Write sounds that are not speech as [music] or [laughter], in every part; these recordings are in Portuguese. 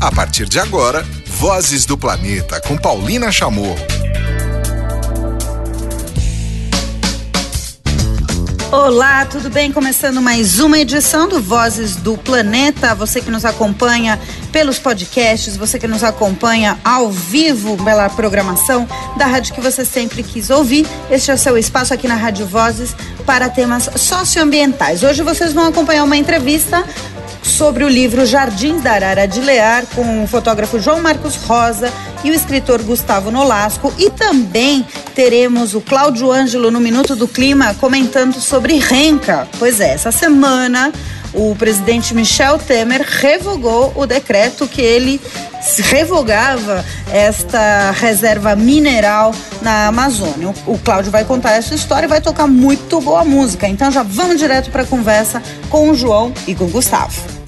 A partir de agora, Vozes do Planeta com Paulina Chamorro. Olá, tudo bem? Começando mais uma edição do Vozes do Planeta. Você que nos acompanha pelos podcasts, você que nos acompanha ao vivo pela programação da rádio que você sempre quis ouvir. Este é o seu espaço aqui na Rádio Vozes para temas socioambientais. Hoje vocês vão acompanhar uma entrevista sobre o livro Jardins da Arara de Lear, com o fotógrafo João Marcos Rosa e o escritor Gustavo Nolasco. E também teremos o Cláudio Ângelo no Minuto do Clima comentando sobre renca. Pois é, essa semana o presidente Michel Temer revogou o decreto que ele revogava esta reserva mineral na Amazônia. O, Cláudio vai contar essa história e vai tocar muito boa música. Então já vamos direto para a conversa com o João e com o Gustavo.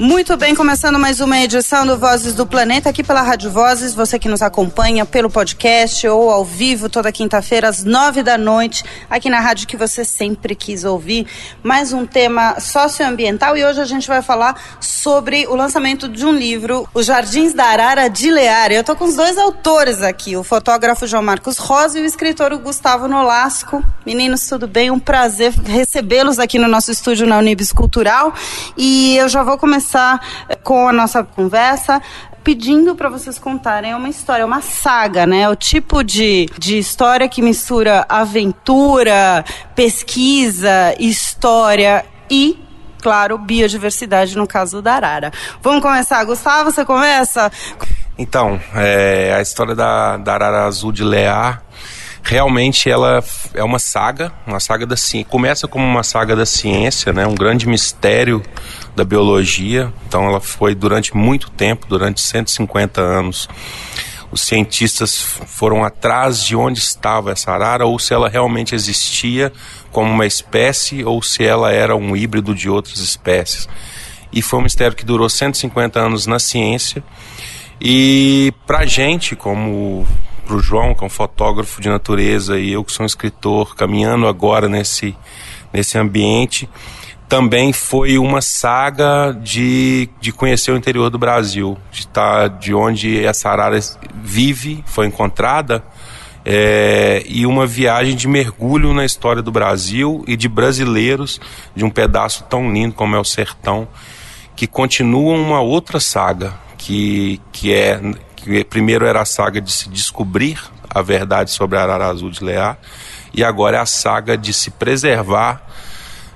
Muito bem, começando mais uma edição do Vozes do Planeta aqui pela Rádio Vozes. Você que nos acompanha pelo podcast ou ao vivo toda quinta-feira às nove da noite, aqui na rádio que você sempre quis ouvir. Mais um tema socioambiental e hoje a gente vai falar sobre o lançamento de um livro, Os Jardins da Arara de Lear. Eu estou com os dois autores aqui, o fotógrafo João Marcos Rosa e o escritor Gustavo Nolasco. Meninos, tudo bem? Um prazer recebê-los aqui no nosso estúdio na Unibis Cultural. E eu já vou começar começar eh, com a nossa conversa pedindo para vocês contarem uma história, uma saga, né? O tipo de, de história que mistura aventura, pesquisa, história e claro, biodiversidade no caso da arara. Vamos começar, Gustavo, você começa? Então, é, a história da, da arara azul de Lear realmente ela é uma saga, uma saga da ciência. Começa como uma saga da ciência, né? Um grande mistério da biologia. Então ela foi durante muito tempo, durante 150 anos. Os cientistas foram atrás de onde estava essa arara ou se ela realmente existia como uma espécie ou se ela era um híbrido de outras espécies. E foi um mistério que durou 150 anos na ciência. E para gente, como para o João, que é um fotógrafo de natureza, e eu que sou um escritor, caminhando agora nesse, nesse ambiente, também foi uma saga de, de conhecer o interior do Brasil, de estar de onde essa arara vive, foi encontrada, é, e uma viagem de mergulho na história do Brasil e de brasileiros de um pedaço tão lindo como é o sertão, que continua uma outra saga, que, que é que primeiro era a saga de se descobrir a verdade sobre a arara azul de Lear, e agora é a saga de se preservar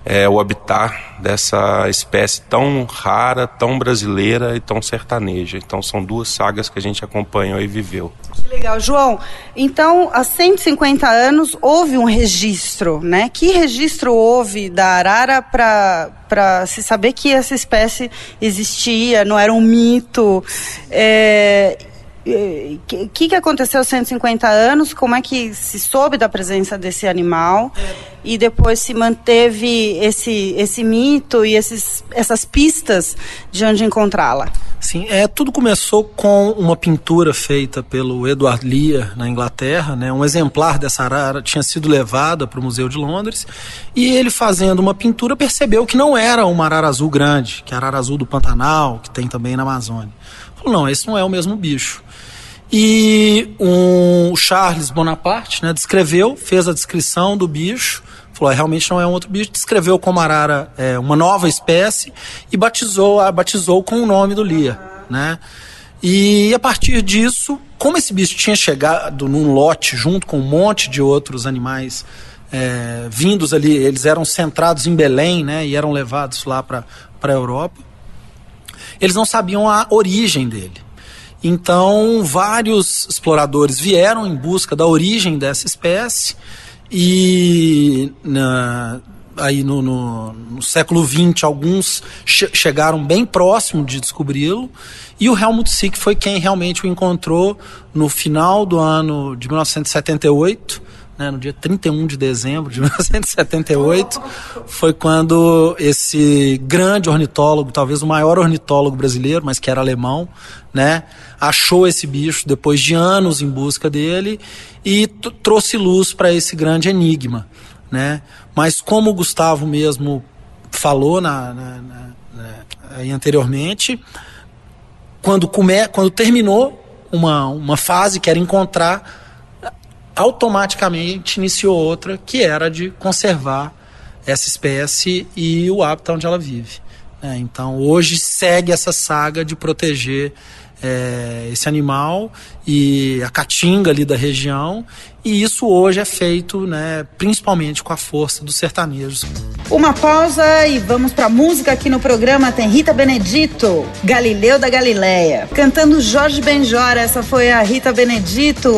é, o habitat dessa espécie tão rara, tão brasileira e tão sertaneja. Então são duas sagas que a gente acompanhou e viveu. Que legal, João. Então, há 150 anos houve um registro, né? Que registro houve da arara para se saber que essa espécie existia, não era um mito? É, o que, que aconteceu 150 anos? Como é que se soube da presença desse animal? É. E depois se manteve esse, esse mito e esses, essas pistas de onde encontrá-la? Sim, é, tudo começou com uma pintura feita pelo Edward Lear na Inglaterra. Né? Um exemplar dessa arara tinha sido levada para o Museu de Londres e ele, fazendo uma pintura, percebeu que não era uma arara azul grande, que é a arara azul do Pantanal, que tem também na Amazônia. Falou, não, esse não é o mesmo bicho. E um Charles Bonaparte né, descreveu, fez a descrição do bicho, falou, ah, realmente não é um outro bicho, descreveu como arara é, uma nova espécie e batizou, a batizou com o nome do Lia. Né? E a partir disso, como esse bicho tinha chegado num lote junto com um monte de outros animais é, vindos ali, eles eram centrados em Belém né, e eram levados lá para a Europa, eles não sabiam a origem dele. Então, vários exploradores vieram em busca da origem dessa espécie e na, aí no, no, no, século XX alguns che chegaram bem próximo de descobri-lo e o Helmut Sick foi quem realmente o encontrou no final do ano de 1978 né, no dia 31 de dezembro de [laughs] 1978, foi quando esse grande ornitólogo, talvez o maior ornitólogo brasileiro, mas que era alemão, né, achou esse bicho depois de anos em busca dele e trouxe luz para esse grande enigma. Né? Mas como o Gustavo mesmo falou na, na, na, na anteriormente, quando, come, quando terminou uma, uma fase que era encontrar, automaticamente iniciou outra que era de conservar essa espécie e o hábitat onde ela vive. É, então hoje segue essa saga de proteger é, esse animal e a caatinga ali da região. E isso hoje é feito, né, principalmente com a força dos sertanejos. Uma pausa e vamos para música aqui no programa. Tem Rita Benedito, Galileu da Galileia, cantando Jorge Benjora. Essa foi a Rita Benedito,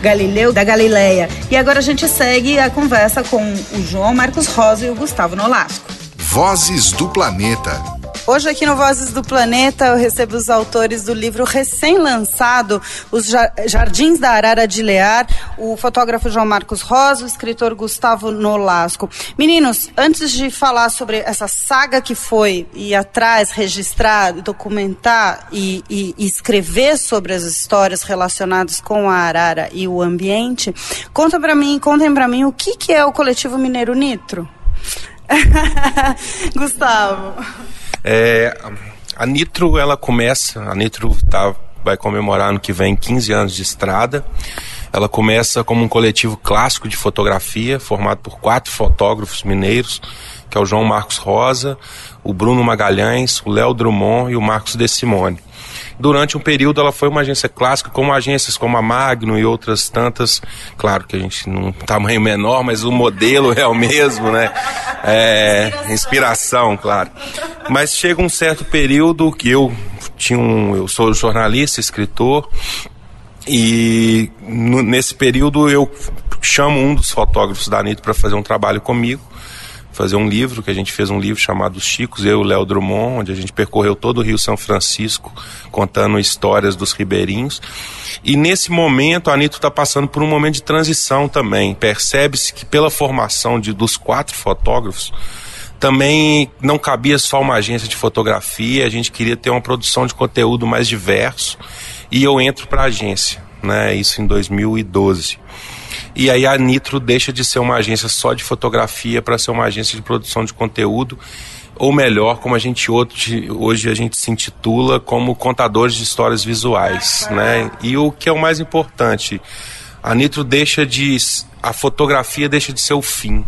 Galileu da Galileia. E agora a gente segue a conversa com o João Marcos Rosa e o Gustavo Nolasco. Vozes do Planeta. Hoje aqui no Vozes do Planeta eu recebo os autores do livro recém-lançado Os Jardins da Arara de Lear, o fotógrafo João Marcos Rosa, o escritor Gustavo Nolasco. Meninos, antes de falar sobre essa saga que foi ir atrás, registrar, documentar e, e, e escrever sobre as histórias relacionadas com a arara e o ambiente, conta para mim, contem para mim o que, que é o coletivo Mineiro Nitro. [laughs] Gustavo. É, a Nitro, ela começa, a Nitro tá, vai comemorar no que vem 15 anos de estrada. Ela começa como um coletivo clássico de fotografia, formado por quatro fotógrafos mineiros, que é o João Marcos Rosa, o Bruno Magalhães, o Léo Drummond e o Marcos De Simone. Durante um período ela foi uma agência clássica, como agências como a Magno e outras tantas. Claro que a gente num tamanho menor, mas o modelo é o mesmo, né? É, inspiração, claro. Mas chega um certo período que eu tinha um, eu sou jornalista, escritor, e nesse período eu chamo um dos fotógrafos da Anitta para fazer um trabalho comigo fazer um livro, que a gente fez um livro chamado Os Chicos, eu e o Léo Drummond, onde a gente percorreu todo o Rio São Francisco, contando histórias dos ribeirinhos. E nesse momento, a Anitta está passando por um momento de transição também. Percebe-se que pela formação de, dos quatro fotógrafos, também não cabia só uma agência de fotografia, a gente queria ter uma produção de conteúdo mais diverso. E eu entro para a agência, né? Isso em 2012. E aí a Nitro deixa de ser uma agência só de fotografia para ser uma agência de produção de conteúdo, ou melhor, como a gente hoje, hoje a gente se intitula como contadores de histórias visuais, né? E o que é o mais importante, a Nitro deixa de a fotografia deixa de ser o fim,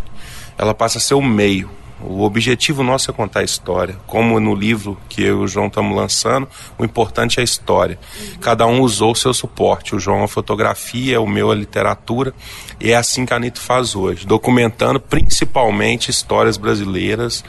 ela passa a ser o meio. O objetivo nosso é contar a história. Como no livro que eu e o João estamos lançando, o importante é a história. Cada um usou o seu suporte. O João a fotografia, o meu a literatura. E é assim que a Anitta faz hoje, documentando principalmente histórias brasileiras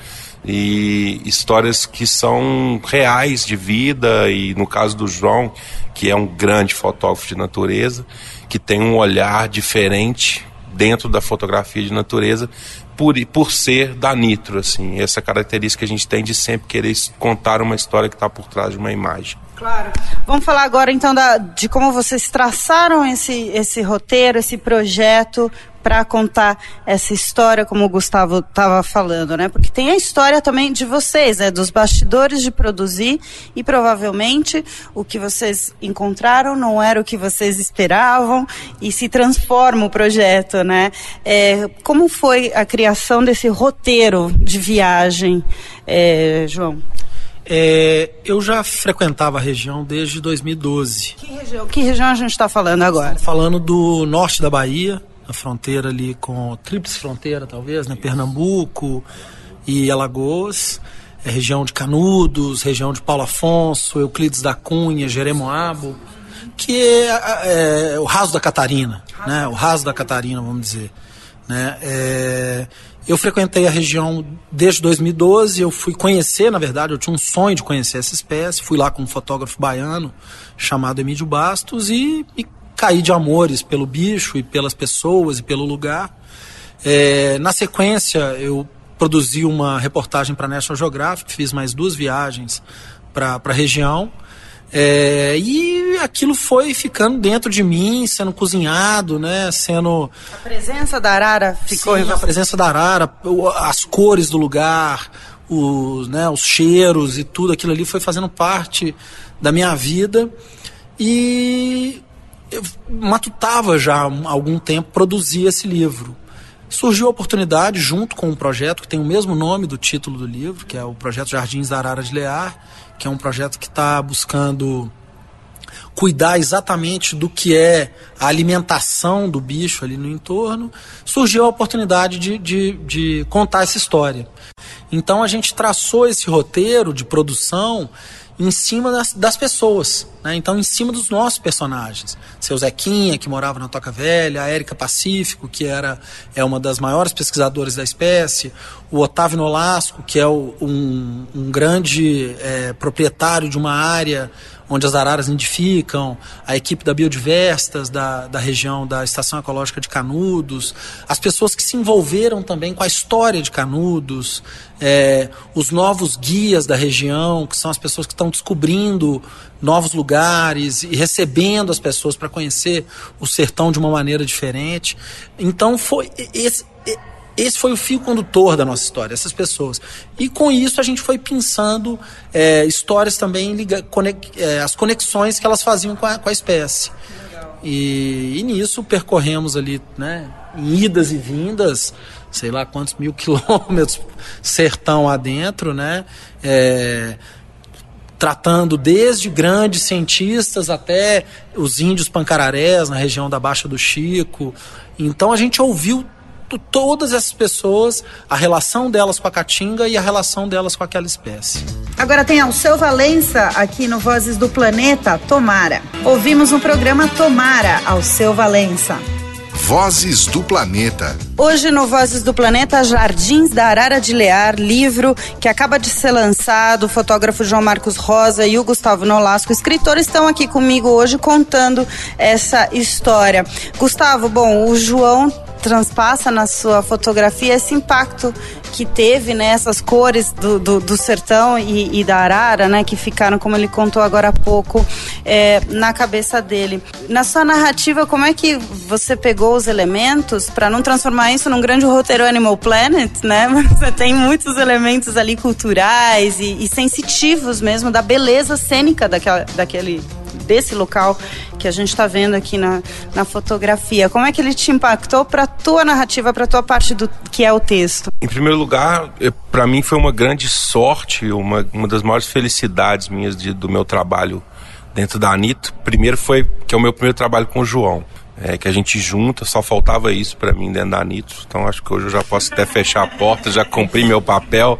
e histórias que são reais de vida e no caso do João, que é um grande fotógrafo de natureza, que tem um olhar diferente dentro da fotografia de natureza, por, por ser da Nitro, assim, essa característica que a gente tem de sempre querer contar uma história que está por trás de uma imagem. Claro. Vamos falar agora então da, de como vocês traçaram esse, esse roteiro, esse projeto para contar essa história, como o Gustavo estava falando, né? Porque tem a história também de vocês, né? Dos bastidores de produzir e provavelmente o que vocês encontraram não era o que vocês esperavam e se transforma o projeto, né? É, como foi a criação desse roteiro de viagem, é, João? É, eu já frequentava a região desde 2012. Que região, que região a gente está falando agora? Falando do norte da Bahia, a fronteira ali com tríplice fronteira talvez, né? Pernambuco e Alagoas, é região de Canudos, região de Paulo Afonso, Euclides da Cunha, Jeremoabo, que é, é o raso da Catarina, né? O raso da Catarina, vamos dizer, né? É, eu frequentei a região desde 2012, eu fui conhecer, na verdade, eu tinha um sonho de conhecer essa espécie, fui lá com um fotógrafo baiano chamado Emílio Bastos e, e caí de amores pelo bicho e pelas pessoas e pelo lugar. É, na sequência, eu produzi uma reportagem para a National Geographic, fiz mais duas viagens para a região. É, e aquilo foi ficando dentro de mim, sendo cozinhado, né? Sendo. A presença da arara ficou. Sim, a presença da arara, as cores do lugar, os, né, os cheiros e tudo aquilo ali foi fazendo parte da minha vida. E eu matutava já há algum tempo produzir esse livro. surgiu a oportunidade, junto com um projeto que tem o mesmo nome do título do livro, que é o projeto Jardins da Arara de Lear, que é um projeto que está buscando cuidar exatamente do que é a alimentação do bicho ali no entorno, surgiu a oportunidade de, de, de contar essa história. Então a gente traçou esse roteiro de produção em cima das, das pessoas, né? então em cima dos nossos personagens. Seu Zequinha, que morava na Toca Velha, a Érica Pacífico, que era é uma das maiores pesquisadoras da espécie, o Otávio Nolasco, que é o, um, um grande é, proprietário de uma área onde as araras nidificam, a equipe da Biodiverstas, da, da região da Estação Ecológica de Canudos, as pessoas que se envolveram também com a história de Canudos, é, os novos guias da região, que são as pessoas que estão descobrindo novos lugares e recebendo as pessoas para conhecer o sertão de uma maneira diferente. Então foi esse esse foi o fio condutor da nossa história, essas pessoas. E com isso a gente foi pensando é, histórias também, liga, conex, é, as conexões que elas faziam com a, com a espécie. E, e, nisso percorremos ali, né, em idas e vindas, sei lá quantos mil [laughs] quilômetros sertão adentro, né? É, tratando desde grandes cientistas até os índios pancararés na região da Baixa do Chico. Então a gente ouviu todas essas pessoas, a relação delas com a caatinga e a relação delas com aquela espécie. Agora tem Alceu Valença aqui no Vozes do Planeta, Tomara. Ouvimos no programa Tomara, Alceu Valença. Vozes do Planeta. Hoje no Vozes do Planeta, Jardins da Arara de Lear, livro que acaba de ser lançado. O fotógrafo João Marcos Rosa e o Gustavo Nolasco, escritor, estão aqui comigo hoje contando essa história. Gustavo, bom, o João transpassa na sua fotografia esse impacto que teve, né, essas cores do, do, do sertão e, e, da arara, né, que ficaram, como ele contou agora há pouco, é, na cabeça dele. Na sua narrativa, como é que você pegou os elementos para não transformar isso num grande roteiro Animal Planet, né? [laughs] Você tem muitos elementos ali culturais e, e sensitivos mesmo da beleza cênica daquela, daquele desse local que a gente está vendo aqui na, na fotografia. Como é que ele te impactou para tua narrativa, para tua parte do que é o texto? Em primeiro lugar, para mim foi uma grande sorte, uma, uma das maiores felicidades minhas de, do meu trabalho dentro da Anitta. Primeiro foi que é o meu primeiro trabalho com o João é, que a gente junta, só faltava isso para mim dentro da Nitro. Então acho que hoje eu já posso até fechar a porta, já cumpri meu papel,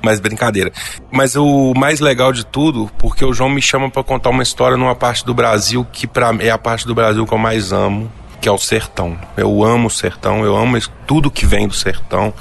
mas brincadeira. Mas o mais legal de tudo, porque o João me chama para contar uma história numa parte do Brasil que pra, é a parte do Brasil que eu mais amo, que é o sertão. Eu amo o sertão, eu amo tudo que vem do sertão,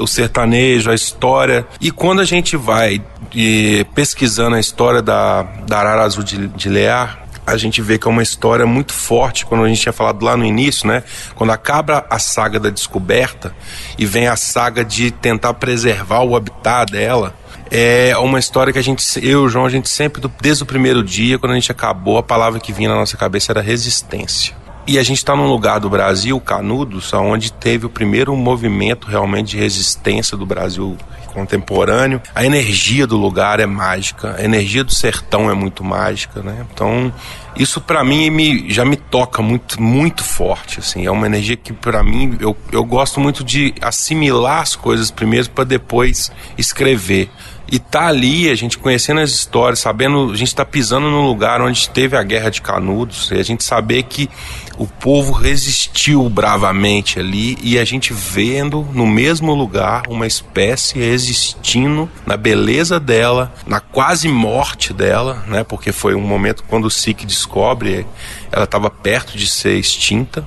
o sertanejo, a história. E quando a gente vai e, pesquisando a história da, da Arara Azul de, de Lear, a gente vê que é uma história muito forte, quando a gente tinha falado lá no início, né? Quando acaba a saga da descoberta e vem a saga de tentar preservar o habitat dela, é uma história que a gente, eu e o João, a gente sempre, desde o primeiro dia, quando a gente acabou, a palavra que vinha na nossa cabeça era resistência. E a gente está num lugar do Brasil, Canudos, onde teve o primeiro movimento realmente de resistência do Brasil contemporâneo. A energia do lugar é mágica, a energia do sertão é muito mágica, né? Então, isso para mim me, já me toca muito, muito forte, assim. É uma energia que para mim eu, eu gosto muito de assimilar as coisas primeiro para depois escrever. E tá ali, a gente conhecendo as histórias, sabendo, a gente tá pisando no lugar onde teve a guerra de Canudos, e a gente saber que o povo resistiu bravamente ali e a gente vendo no mesmo lugar uma espécie existindo na beleza dela, na quase morte dela, né? Porque foi um momento quando o Sik descobre, ela estava perto de ser extinta.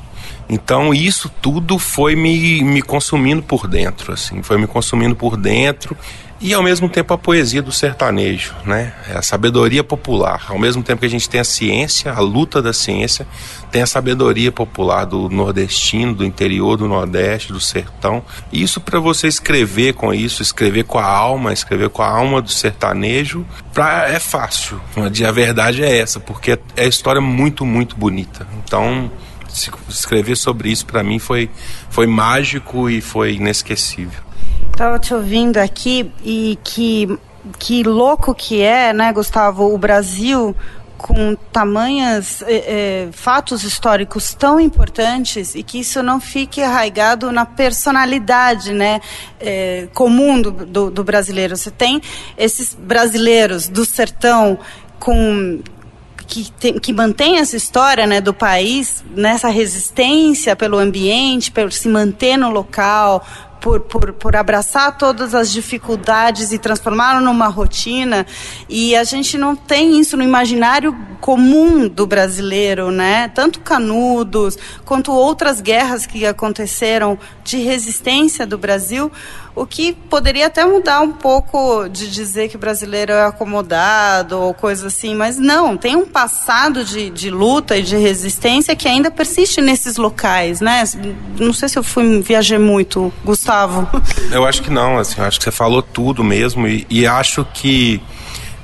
Então isso tudo foi me, me consumindo por dentro, assim, foi me consumindo por dentro e ao mesmo tempo a poesia do sertanejo, né? É a sabedoria popular. Ao mesmo tempo que a gente tem a ciência, a luta da ciência, tem a sabedoria popular do nordestino, do interior do Nordeste, do sertão. Isso para você escrever com isso, escrever com a alma, escrever com a alma do sertanejo, pra, é fácil. A verdade é essa, porque é história muito, muito bonita. Então, escrever sobre isso para mim foi, foi mágico e foi inesquecível. Tava te ouvindo aqui e que que louco que é, né, Gustavo, o Brasil com tamanhas é, é, fatos históricos tão importantes e que isso não fique arraigado na personalidade né, é, comum do, do, do brasileiro. Você tem esses brasileiros do sertão com que, tem, que mantém essa história né, do país nessa resistência pelo ambiente, por se manter no local, por, por, por abraçar todas as dificuldades e transformá-lo numa rotina. E a gente não tem isso no imaginário comum do brasileiro, né? Tanto Canudos quanto outras guerras que aconteceram de resistência do Brasil o que poderia até mudar um pouco de dizer que o brasileiro é acomodado ou coisa assim, mas não, tem um passado de, de luta e de resistência que ainda persiste nesses locais, né? Não sei se eu fui viajei muito, Gustavo. [laughs] Eu acho que não, assim, acho que você falou tudo mesmo e, e acho que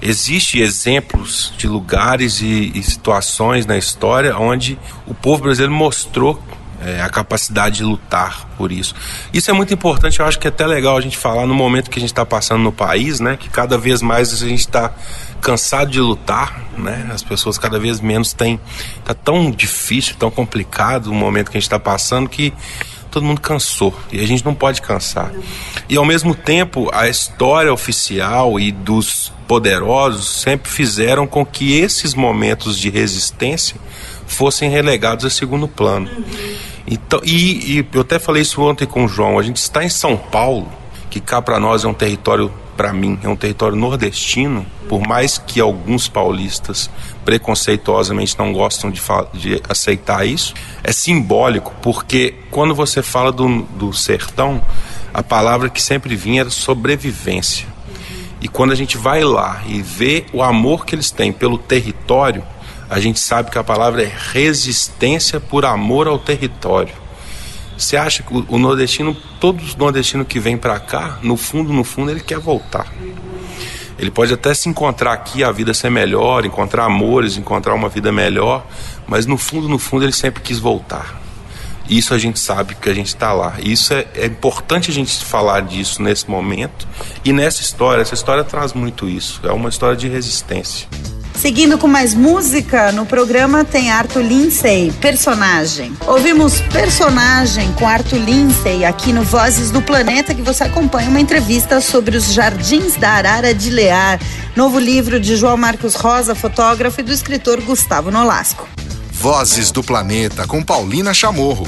Existem exemplos de lugares e, e, situações na história onde o povo brasileiro mostrou é, a capacidade de lutar por isso. Isso é muito importante, eu acho que é até legal a gente falar no momento que a gente está passando no país, né? Que cada vez mais a gente está cansado de lutar, né? As pessoas cada vez menos têm. Tá tão difícil, tão complicado o momento que a gente está passando que todo mundo cansou e a gente não pode cansar. E ao mesmo tempo, a história oficial e dos poderosos sempre fizeram com que esses momentos de resistência fossem relegados a segundo plano. Então, e, e eu até falei isso ontem com o João, a gente está em São Paulo, que cá para nós é um território, para mim, é um território nordestino, por mais que alguns paulistas preconceituosamente não gostam de, de aceitar isso, é simbólico, porque quando você fala do, do sertão, a palavra que sempre vinha era sobrevivência. E quando a gente vai lá e vê o amor que eles têm pelo território, a gente sabe que a palavra é resistência por amor ao território. Você acha que o nordestino, todos nordestinos que vêm para cá, no fundo, no fundo, ele quer voltar. Ele pode até se encontrar aqui, a vida ser melhor, encontrar amores, encontrar uma vida melhor, mas no fundo, no fundo, ele sempre quis voltar. Isso a gente sabe que a gente está lá. Isso é, é, importante a gente falar disso nesse momento e nessa história. Essa história traz muito isso. É uma história de resistência. Seguindo com mais música, no programa tem Arthur Lindsay, personagem. Ouvimos personagem com Arthur Lindsay aqui no Vozes do Planeta, que você acompanha uma entrevista sobre os Jardins da Arara de Lear, novo livro de João Marcos Rosa, fotógrafo, e do escritor Gustavo Nolasco. Vozes do Planeta com Paulina Chamorro.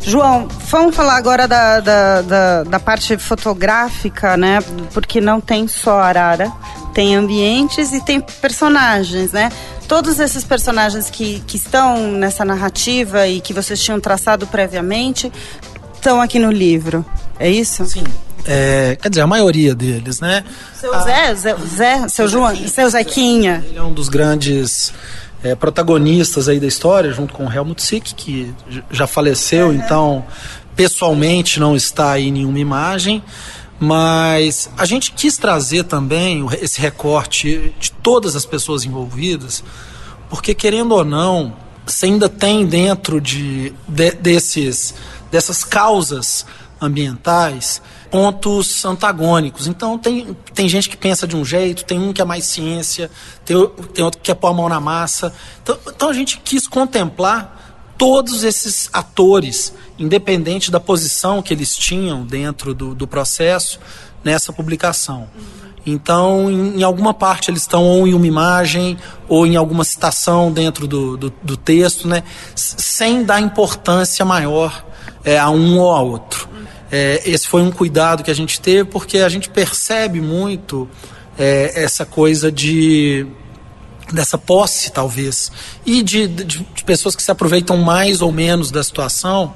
João, vamos falar agora da, da, da, da, parte fotográfica, né? Porque não tem só arara, tem ambientes e tem personagens, né? Todos esses personagens que, que estão nessa narrativa e que vocês tinham traçado previamente estão aqui no livro, é isso? Sim. É, quer dizer, a maioria deles, né? Seu Zé, Zé, Zé seu João, seu Zequinha. Ele é um dos grandes é, protagonistas aí da história, junto com o Helmut Sick, que já faleceu, então pessoalmente não está aí nenhuma imagem. Mas a gente quis trazer também esse recorte de todas as pessoas envolvidas, porque querendo ou não, você ainda tem dentro de, de desses, dessas causas ambientais pontos antagônicos. Então tem, tem gente que pensa de um jeito, tem um que é mais ciência, tem, tem outro que quer pôr a mão na massa. Então, então a gente quis contemplar todos esses atores, independente da posição que eles tinham dentro do, do processo, nessa publicação. Então, em, em, alguma parte eles estão ou em uma imagem ou em alguma citação dentro do, do, do texto, né? sem dar importância maior é, a um ou a outro. É, esse foi um cuidado que a gente teve porque a gente percebe muito é, essa coisa de dessa posse, talvez, e de, de, de pessoas que se aproveitam mais ou menos da situação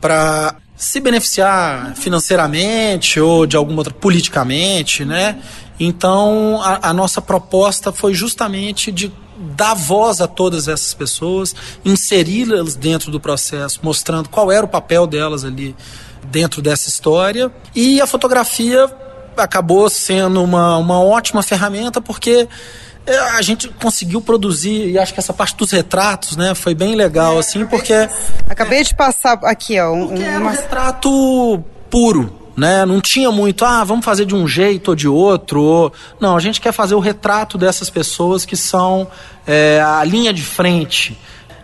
para se beneficiar financeiramente ou de alguma outra politicamente, né? Então a, a, nossa proposta foi justamente de dar voz a todas essas pessoas, inseri-las dentro do processo, mostrando qual era o papel delas ali dentro dessa história. E a fotografia acabou sendo uma, uma ótima ferramenta porque a gente conseguiu produzir e acho que essa parte dos retratos, né, foi bem legal, é, assim, porque acabei de passar aqui, ó, um, uma... é um retrato puro, né? Não tinha muito, ah, vamos fazer de um jeito ou de outro. Ou... Não, a gente quer fazer o retrato dessas pessoas que são é, a linha de frente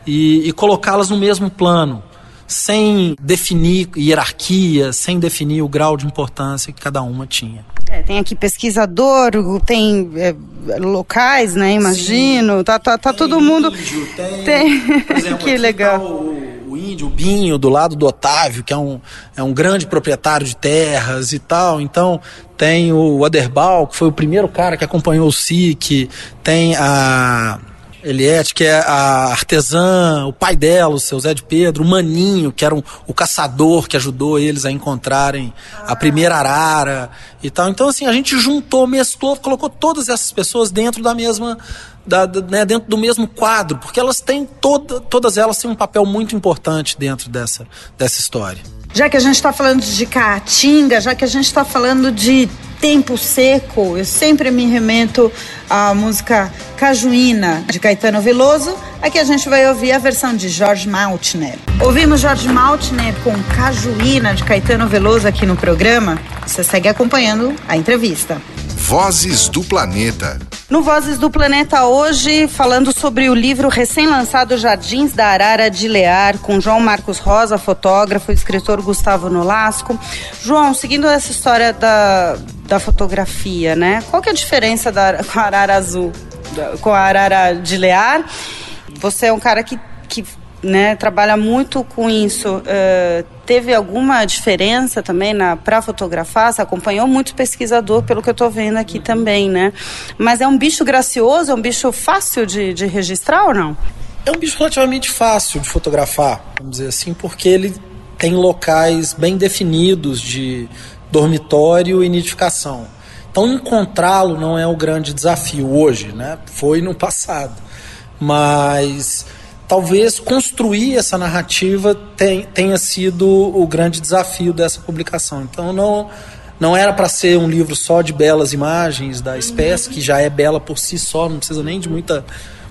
e, e colocá-las no mesmo plano sem definir hierarquia, sem definir o grau de importância que cada uma tinha. É, tem aqui pesquisador, tem é, locais, né? Imagino. Sim. Tá, tá, tá todo mundo. Índio, tem, tem... Por [laughs] exemplo, que legal. Tá o, o, índio, o Binho, do lado do Otávio, que é um, é um grande proprietário de terras e tal. Então, tem o Aderbal, que foi o primeiro cara que acompanhou o SIC, tem a Eliette, que é a artesã, o pai dela, o seu Zé de Pedro, o Maninho, que era um, o caçador que ajudou eles a encontrarem a primeira arara e tal. Então, assim, a gente juntou, mesclou, colocou todas essas pessoas dentro da mesma. Da, da, né, dentro do mesmo quadro, porque elas têm toda, todas elas têm um papel muito importante dentro dessa, dessa história. Já que a gente está falando de caatinga, já que a gente está falando de tempo seco, eu sempre me remeto à música Cajuína, de Caetano Veloso. Aqui a gente vai ouvir a versão de Jorge Maltner. Ouvimos Jorge Maltner com Cajuína, de Caetano Veloso, aqui no programa. Você segue acompanhando a entrevista. Vozes do Planeta. No Vozes do Planeta hoje, falando sobre o livro recém-lançado Jardins da Arara de Lear, com João Marcos Rosa, fotógrafo, e escritor Gustavo Nolasco. João, seguindo essa história da, da fotografia, né? Qual que é a diferença da, [laughs] com a arara azul, da, com a arara de Lear? Você é um cara que, que né, trabalha muito com isso. Uh, teve alguma diferença também na para fotografar? Você acompanhou muito pesquisador, pelo que eu estou vendo aqui também, né? Mas é um bicho gracioso, é um bicho fácil de, de registrar ou não? É um bicho relativamente fácil de fotografar, vamos dizer assim, porque ele tem locais bem definidos de dormitório e nidificação. Então encontrá-lo não é o grande desafio hoje, né? Foi no passado. Mas talvez construir essa narrativa tenha sido o grande desafio dessa publicação. Então não não era para ser um livro só de belas imagens da espécie, que já é bela por si só, não precisa nem de muita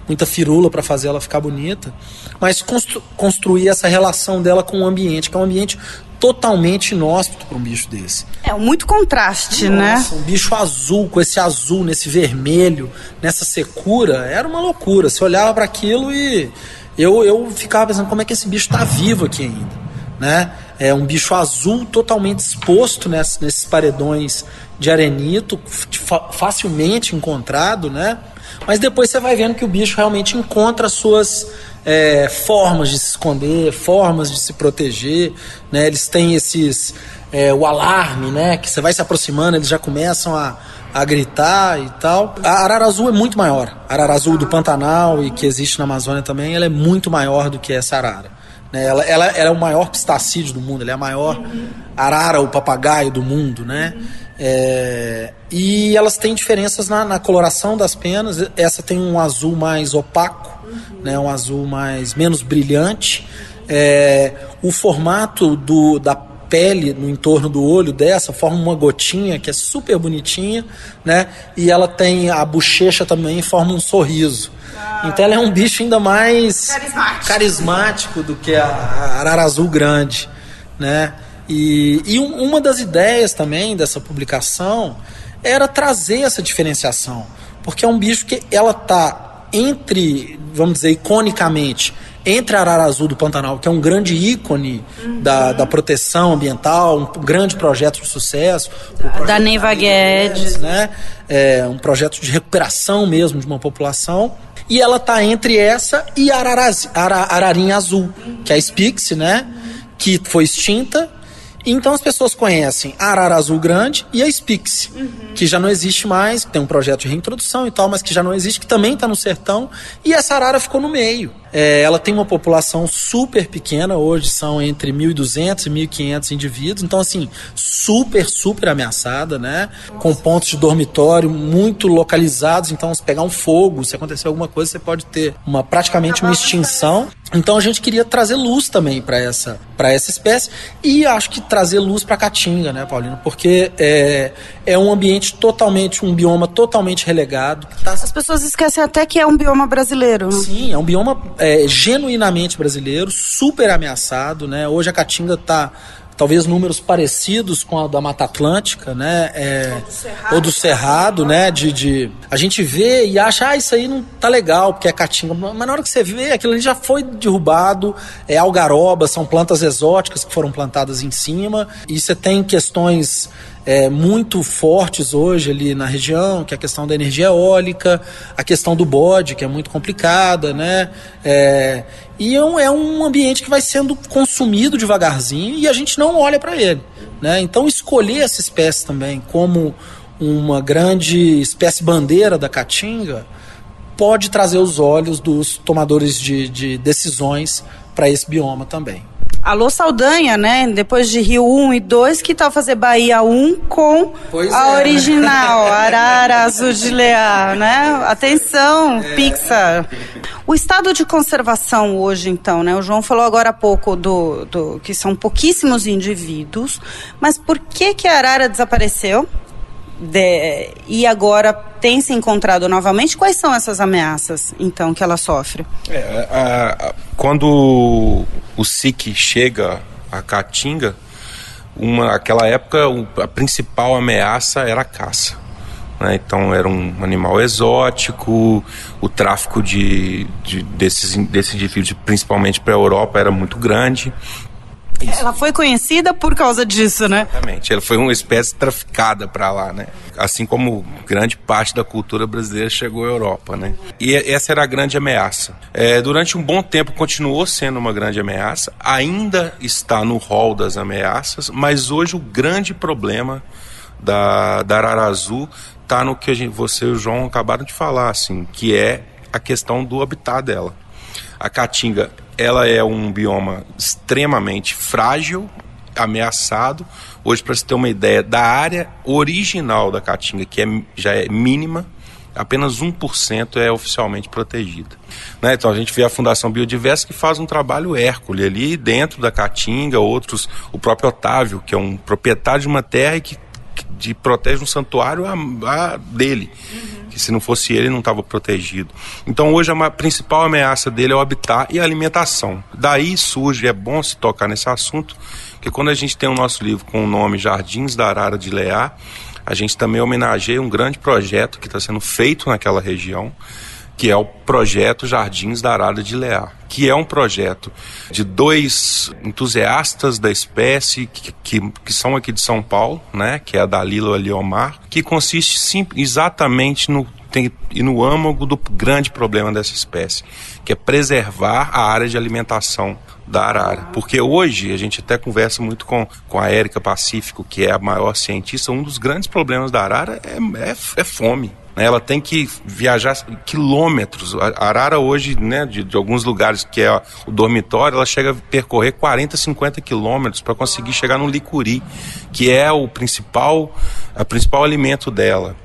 muita firula para fazer ela ficar bonita, mas constru construir essa relação dela com o ambiente, que é um ambiente totalmente inóspito para um bicho desse. É muito contraste, né? Nossa, né? Um bicho azul com esse azul, nesse vermelho, nessa secura, era uma loucura. Você olhava para aquilo e eu, eu ficava pensando como é que esse bicho está vivo aqui ainda, né? É um bicho azul totalmente exposto ness, nesses paredões de arenito, facilmente encontrado, né? Mas depois você vai vendo que o bicho realmente encontra suas é, formas de se esconder, formas de se proteger, né? Eles têm esses é, o alarme, né? Que você vai se aproximando, eles já começam a, a gritar e tal. A arara azul é muito maior. A arara azul do Pantanal e que existe na Amazônia também, ela é muito maior do que essa arara. Né? Ela, ela, ela é o maior pistacídeo do mundo, ela é a maior arara, o papagaio do mundo, né? É, e elas têm diferenças na, na, coloração das penas. Essa tem um azul mais opaco, uhum. né, um azul mais menos brilhante. É, o formato do, da pele no entorno do olho dessa forma uma gotinha que é super bonitinha, né? E ela tem a bochecha também forma um sorriso. Ah, então ela é um bicho ainda mais carismático, carismático do que a, a arara azul grande, né? E, e um, uma das ideias também dessa publicação era trazer essa diferenciação, porque é um bicho que ela tá entre, vamos dizer, iconicamente, entre a arara azul do Pantanal, que é um grande ícone uhum. da, da proteção ambiental, um grande projeto de sucesso. Da Neiva Guedes. Né? É um projeto de recuperação mesmo de uma população. E ela está entre essa e a araraz, ara, ararinha azul, que é a Spix, né? Que foi extinta então as pessoas conhecem a Arara Azul Grande e a Spix, uhum. que já não existe mais, que tem um projeto de reintrodução e tal, mas que já não existe, que também está no sertão, e essa arara ficou no meio. É, ela tem uma população super pequena, hoje são entre 1.200 e 1.500 indivíduos, então assim, super, super ameaçada, né? Com pontos de dormitório muito localizados, então se pegar um fogo, se acontecer alguma coisa, você pode ter uma praticamente uma extinção. Então a gente queria trazer luz também para essa, para essa espécie e acho que trazer luz para Caatinga, né, Paulino? Porque é, é um ambiente totalmente, um bioma totalmente relegado. Tá... As pessoas esquecem até que é um bioma brasileiro. Sim, é um bioma é, genuinamente brasileiro, super ameaçado, né? Hoje a Caatinga está talvez números parecidos com a da Mata Atlântica, né? É, ou, do Cerrado, ou do Cerrado, né? De, de, a gente vê e acha, ah, isso aí não tá legal, porque é caatinga. Mas na hora que você vê, aquilo ali já foi derrubado, é algaroba, são plantas exóticas que foram plantadas em cima, e você tem questões é, muito fortes hoje ali na região, que é a questão da energia eólica, a questão do bode, que é muito complicada, né? É, e é um, é ambiente que vai sendo consumido devagarzinho e a gente não olha para ele. Né? Então, escolher essa espécie também como uma grande espécie bandeira da caatinga pode trazer os olhos dos tomadores de, de decisões para esse bioma também. Alô Saldanha, né? Depois de Rio 1 e 2, que tal fazer Bahia 1 com pois a é. original, [laughs] Arara Azul de Lear, né? Atenção, é. Pixar. O estado de conservação hoje, então, né? O João falou agora há pouco do, do que são pouquíssimos indivíduos, mas por que que a Arara desapareceu? De, e agora tem se encontrado novamente. Quais são essas ameaças, então, que ela sofre? É, a, a, quando o SIC chega a Caatinga, uma, aquela época a principal ameaça era a caça. Né? Então era um animal exótico, o tráfico de, de desses, desses indivíduos, principalmente para a Europa, era muito grande. Isso. Ela foi conhecida por causa disso, né? Exatamente. Ela foi uma espécie traficada para lá, né? Assim como grande parte da cultura brasileira chegou à Europa, né? E essa era a grande ameaça. É, durante um bom tempo continuou sendo uma grande ameaça, ainda está no rol das ameaças, mas hoje o grande problema da, da Arara Azul está no que gente, você e o João acabaram de falar, assim, que é a questão do habitat dela. A caatinga ela é um bioma extremamente frágil, ameaçado. Hoje, para você ter uma ideia, da área original da Caatinga, que é, já é mínima, apenas 1% é oficialmente protegida. Né? Então a gente vê a Fundação Biodiversa que faz um trabalho hércule ali dentro da Caatinga, outros, o próprio Otávio, que é um proprietário de uma terra e que, que de, protege um santuário a, a dele. Uhum que se não fosse ele não estava protegido. Então hoje a principal ameaça dele é o habitat e a alimentação. Daí surge, é bom se tocar nesse assunto, que quando a gente tem o nosso livro com o nome Jardins da Arara de Leá, a gente também homenageia um grande projeto que está sendo feito naquela região, que é o projeto Jardins da Arara de Leá, que é um projeto de dois entusiastas da espécie que, que, que são aqui de São Paulo, né, que é a Dalila Aliomar, que consiste sim, exatamente no tem, e no âmago do grande problema dessa espécie, que é preservar a área de alimentação da arara. Porque hoje, a gente até conversa muito com, com a Érica Pacífico, que é a maior cientista, um dos grandes problemas da arara é, é, é fome. Né? Ela tem que viajar quilômetros. A arara hoje, né, de, de alguns lugares que é o dormitório, ela chega a percorrer 40, 50 quilômetros para conseguir chegar no licuri, que é o principal, a principal alimento dela.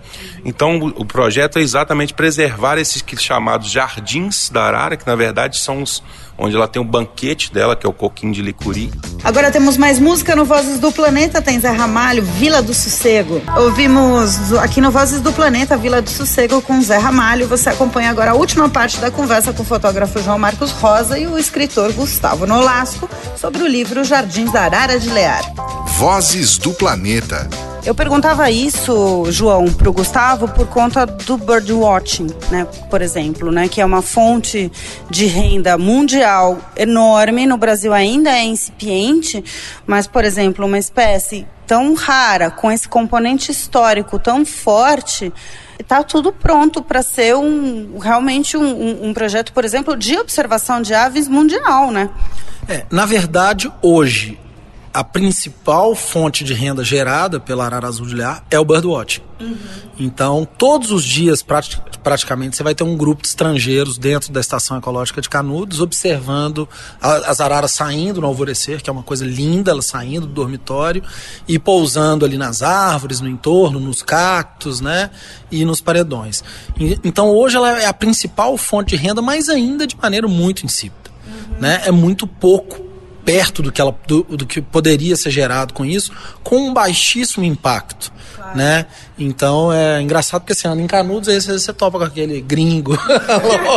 Então, o projeto é exatamente preservar esses chamados jardins da arara, que na verdade são os onde ela tem o banquete dela, que é o coquinho de licuri. Agora temos mais música no Vozes do Planeta, tem Zé Ramalho, Vila do Sossego. Ouvimos aqui no Vozes do Planeta, Vila do Sossego com Zé Ramalho. Você acompanha agora a última parte da conversa com o fotógrafo João Marcos Rosa e o escritor Gustavo Nolasco sobre o livro Jardins da Arara de Lear. Vozes do Planeta. Eu perguntava isso, João, para o Gustavo, por conta do birdwatching, né? Por exemplo, né? Que é uma fonte de renda mundial enorme. No Brasil ainda é incipiente, mas, por exemplo, uma espécie tão rara, com esse componente histórico tão forte, está tudo pronto para ser um, realmente um, um, um, projeto, por exemplo, de observação de aves mundial, né? É, na verdade, hoje a principal fonte de renda gerada pela arara azul de lear é o birdwatch. Uhum. Então, todos os dias, praticamente, você vai ter um grupo de estrangeiros dentro da estação ecológica de Canudos observando as araras saindo no alvorecer, que é uma coisa linda, elas saindo do dormitório e pousando ali nas árvores, no entorno, nos cactos, né? E nos paredões. Então, hoje ela é a principal fonte de renda, mas ainda de maneira muito insípida. Uhum. Né? É muito pouco perto do que, ela, do, do que poderia ser gerado com isso, com um baixíssimo impacto. Claro. Né? Então é engraçado porque assim, anda em Canudos, aí você, você topa com aquele gringo.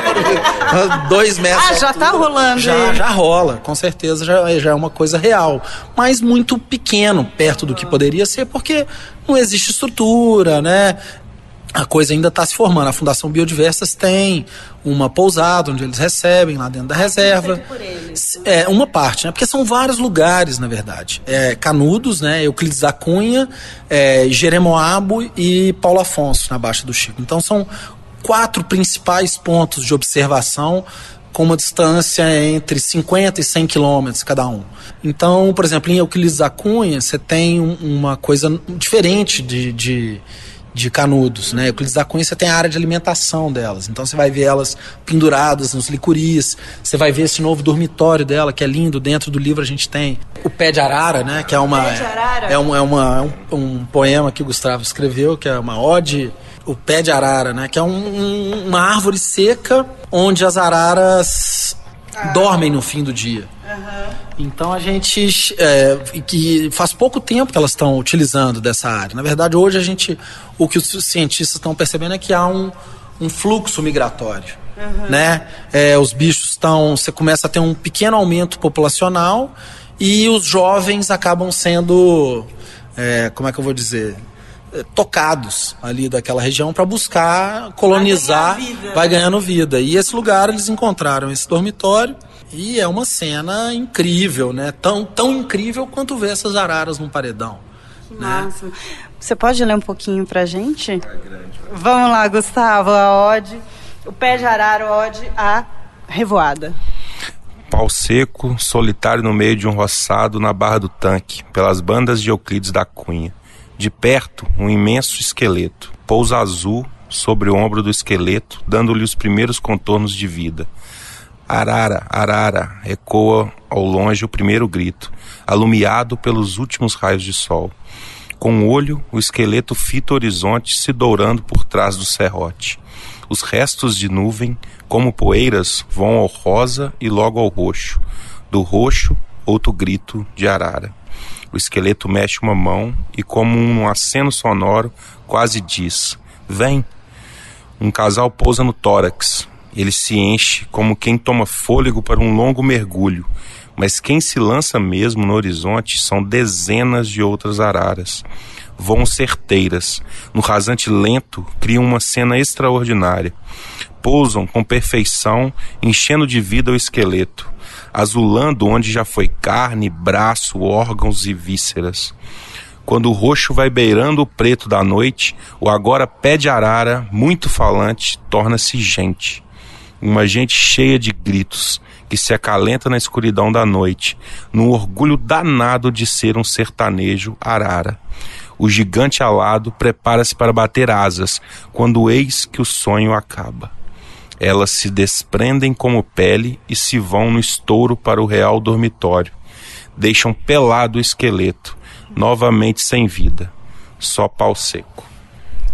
[laughs] dois metros. Ah, já tá rolando. Já, já rola, com certeza já, já é uma coisa real. Mas muito pequeno, perto do que poderia ser, porque não existe estrutura, né? A coisa ainda está se formando. A Fundação Biodiversas tem uma pousada onde eles recebem lá dentro da reserva. É uma parte, né? Porque são vários lugares, na verdade. É, Canudos, né? Euclides da Cunha, é, Jeremoabo e Paulo Afonso na Baixa do Chico. Então são quatro principais pontos de observação com uma distância entre 50 e 100 quilômetros cada um. Então, por exemplo, em Euclides da Cunha, você tem uma coisa diferente de, de de Canudos, né? Euclides da Cunha você tem a área de alimentação delas. Então você vai ver elas penduradas nos licuris, você vai ver esse novo dormitório dela, que é lindo, dentro do livro a gente tem o Pé de Arara, né? Que é uma é, um, é, uma, é um, um, poema que o Gustavo escreveu, que é uma ode o pé de arara, né? Que é um, um, uma árvore seca onde as araras ah. dormem no fim do dia. Uhum. Então a gente é, que faz pouco tempo que elas estão utilizando dessa área. Na verdade, hoje a gente o que os cientistas estão percebendo é que há um, um fluxo migratório. Uhum. Né? É, os bichos estão. Você começa a ter um pequeno aumento populacional e os jovens acabam sendo. É, como é que eu vou dizer? É, tocados ali daquela região para buscar colonizar, vai, ganhar vai ganhando vida. E esse lugar eles encontraram esse dormitório e é uma cena incrível, né? Tão, tão incrível quanto ver essas araras num paredão. Que né? massa. Você pode ler um pouquinho pra gente? É grande, Vamos lá, Gustavo, a ode, o pé de arara, ode a revoada. Pau seco, solitário no meio de um roçado na barra do tanque, pelas bandas de Euclides da Cunha de perto, um imenso esqueleto. Pousa azul sobre o ombro do esqueleto, dando-lhe os primeiros contornos de vida. Arara, arara, ecoa ao longe o primeiro grito, alumiado pelos últimos raios de sol. Com o olho, o esqueleto fita o horizonte se dourando por trás do serrote. Os restos de nuvem, como poeiras, vão ao rosa e logo ao roxo. Do roxo, outro grito de arara. O esqueleto mexe uma mão e, como um aceno sonoro, quase diz: Vem. Um casal pousa no tórax. Ele se enche como quem toma fôlego para um longo mergulho. Mas quem se lança mesmo no horizonte são dezenas de outras araras. Voam certeiras. No rasante lento, criam uma cena extraordinária. Pousam com perfeição, enchendo de vida o esqueleto azulando onde já foi carne, braço, órgãos e vísceras. Quando o roxo vai beirando o preto da noite, o agora pé de arara, muito falante, torna-se gente. Uma gente cheia de gritos, que se acalenta na escuridão da noite, no orgulho danado de ser um sertanejo arara. O gigante alado prepara-se para bater asas, quando eis que o sonho acaba. Elas se desprendem como pele e se vão no estouro para o real dormitório. Deixam pelado o esqueleto, novamente sem vida, só pau seco.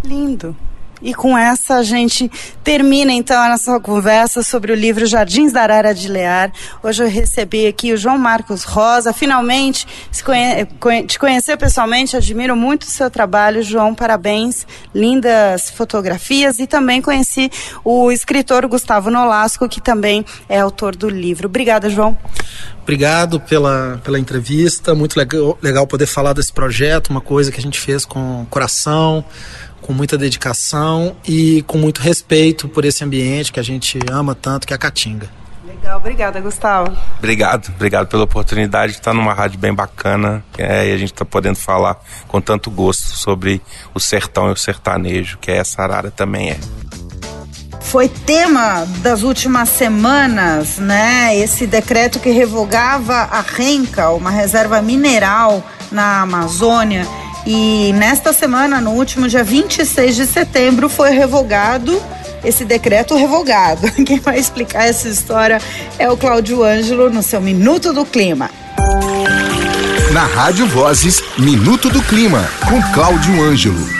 Lindo. E com essa a gente termina então a nossa conversa sobre o livro Jardins da Arara de Lear. Hoje eu recebi aqui o João Marcos Rosa. Finalmente conhe te conhecer pessoalmente, admiro muito o seu trabalho, João. Parabéns, lindas fotografias. E também conheci o escritor Gustavo Nolasco, que também é autor do livro. Obrigada, João. Obrigado pela, pela entrevista. Muito legal, legal poder falar desse projeto, uma coisa que a gente fez com coração com muita dedicação e com muito respeito por esse ambiente que a gente ama tanto, que é a Caatinga. Legal, obrigada, Gustavo. Obrigado, obrigado pela oportunidade de estar numa rádio bem bacana é, e a gente está podendo falar com tanto gosto sobre o sertão e o sertanejo, que é essa arara também é. Foi tema das últimas semanas, né? Esse decreto que revogava a Renca, uma reserva mineral na Amazônia e nesta semana, no último dia 26 de setembro, foi revogado esse decreto revogado. [laughs] Quem vai explicar essa história é o Cláudio Ângelo no seu Minuto do Clima. Na Rádio Vozes, Minuto do Clima, com Cláudio Ângelo.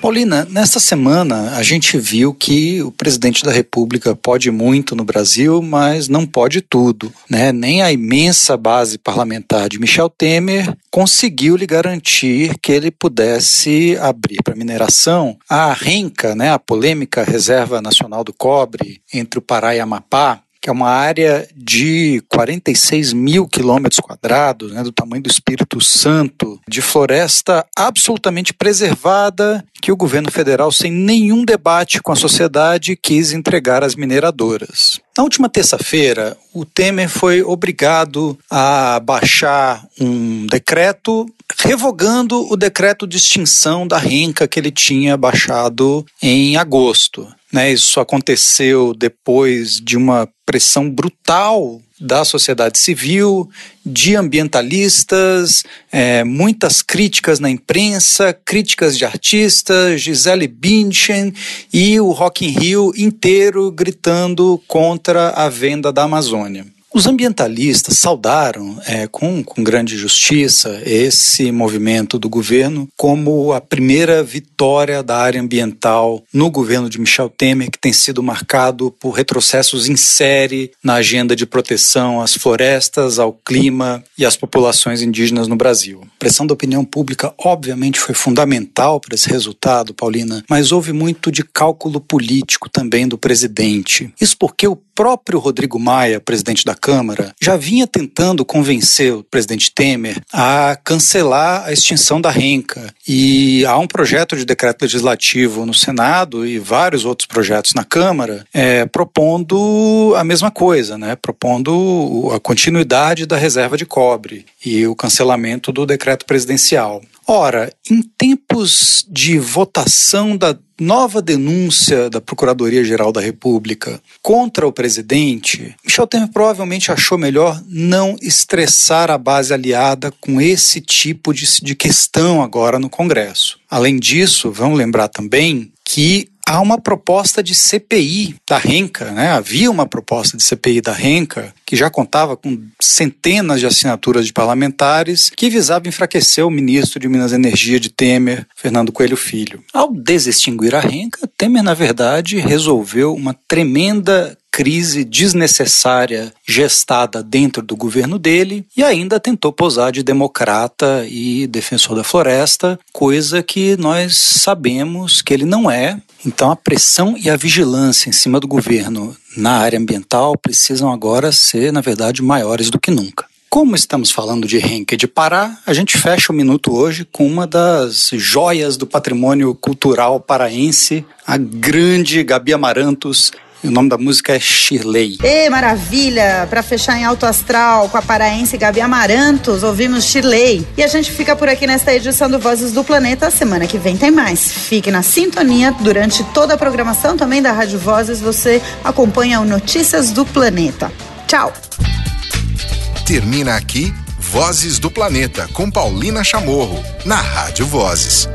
Paulina, nesta semana a gente viu que o presidente da República pode muito no Brasil, mas não pode tudo. Né? Nem a imensa base parlamentar de Michel Temer conseguiu lhe garantir que ele pudesse abrir para mineração a renca, né, a polêmica Reserva Nacional do Cobre entre o Pará e Amapá, que é uma área de 46 mil quilômetros quadrados, né, do tamanho do Espírito Santo, de floresta absolutamente preservada, que o governo federal, sem nenhum debate com a sociedade, quis entregar às mineradoras. Na última terça-feira, o Temer foi obrigado a baixar um decreto revogando o decreto de extinção da renca que ele tinha baixado em agosto. Né, isso aconteceu depois de uma pressão brutal da sociedade civil, de ambientalistas, é, muitas críticas na imprensa, críticas de artistas, Gisele Bündchen e o Rock in Rio inteiro gritando contra a venda da Amazônia. Os ambientalistas saudaram é, com, com grande justiça esse movimento do governo como a primeira vitória da área ambiental no governo de Michel Temer, que tem sido marcado por retrocessos em série na agenda de proteção às florestas, ao clima e às populações indígenas no Brasil. A pressão da opinião pública, obviamente, foi fundamental para esse resultado, Paulina, mas houve muito de cálculo político também do presidente. Isso porque o próprio Rodrigo Maia, presidente da Câmara, já vinha tentando convencer o presidente Temer a cancelar a extinção da renca. E há um projeto de decreto legislativo no Senado e vários outros projetos na Câmara é, propondo a mesma coisa, né? propondo a continuidade da reserva de cobre e o cancelamento do decreto presidencial. Ora, em tempos de votação da nova denúncia da Procuradoria-Geral da República contra o presidente, Michel Temer provavelmente achou melhor não estressar a base aliada com esse tipo de, de questão agora no Congresso. Além disso, vamos lembrar também que há uma proposta de CPI da Renca, né? Havia uma proposta de CPI da Renca que já contava com centenas de assinaturas de parlamentares que visava enfraquecer o ministro de Minas e Energia de Temer, Fernando Coelho Filho. Ao desextinguir a Renca, Temer, na verdade, resolveu uma tremenda crise desnecessária gestada dentro do governo dele e ainda tentou posar de democrata e defensor da floresta, coisa que nós sabemos que ele não é. Então a pressão e a vigilância em cima do governo na área ambiental precisam agora ser, na verdade, maiores do que nunca. Como estamos falando de Henke de Pará, a gente fecha o minuto hoje com uma das joias do patrimônio cultural paraense, a grande Gabi Amarantos, o nome da música é Shirley. Ê, maravilha! Para fechar em alto astral com a paraense Gabi Amarantos, ouvimos Shirley. E a gente fica por aqui nesta edição do Vozes do Planeta. Semana que vem tem mais. Fique na sintonia durante toda a programação também da Rádio Vozes. Você acompanha o Notícias do Planeta. Tchau! Termina aqui Vozes do Planeta com Paulina Chamorro, na Rádio Vozes.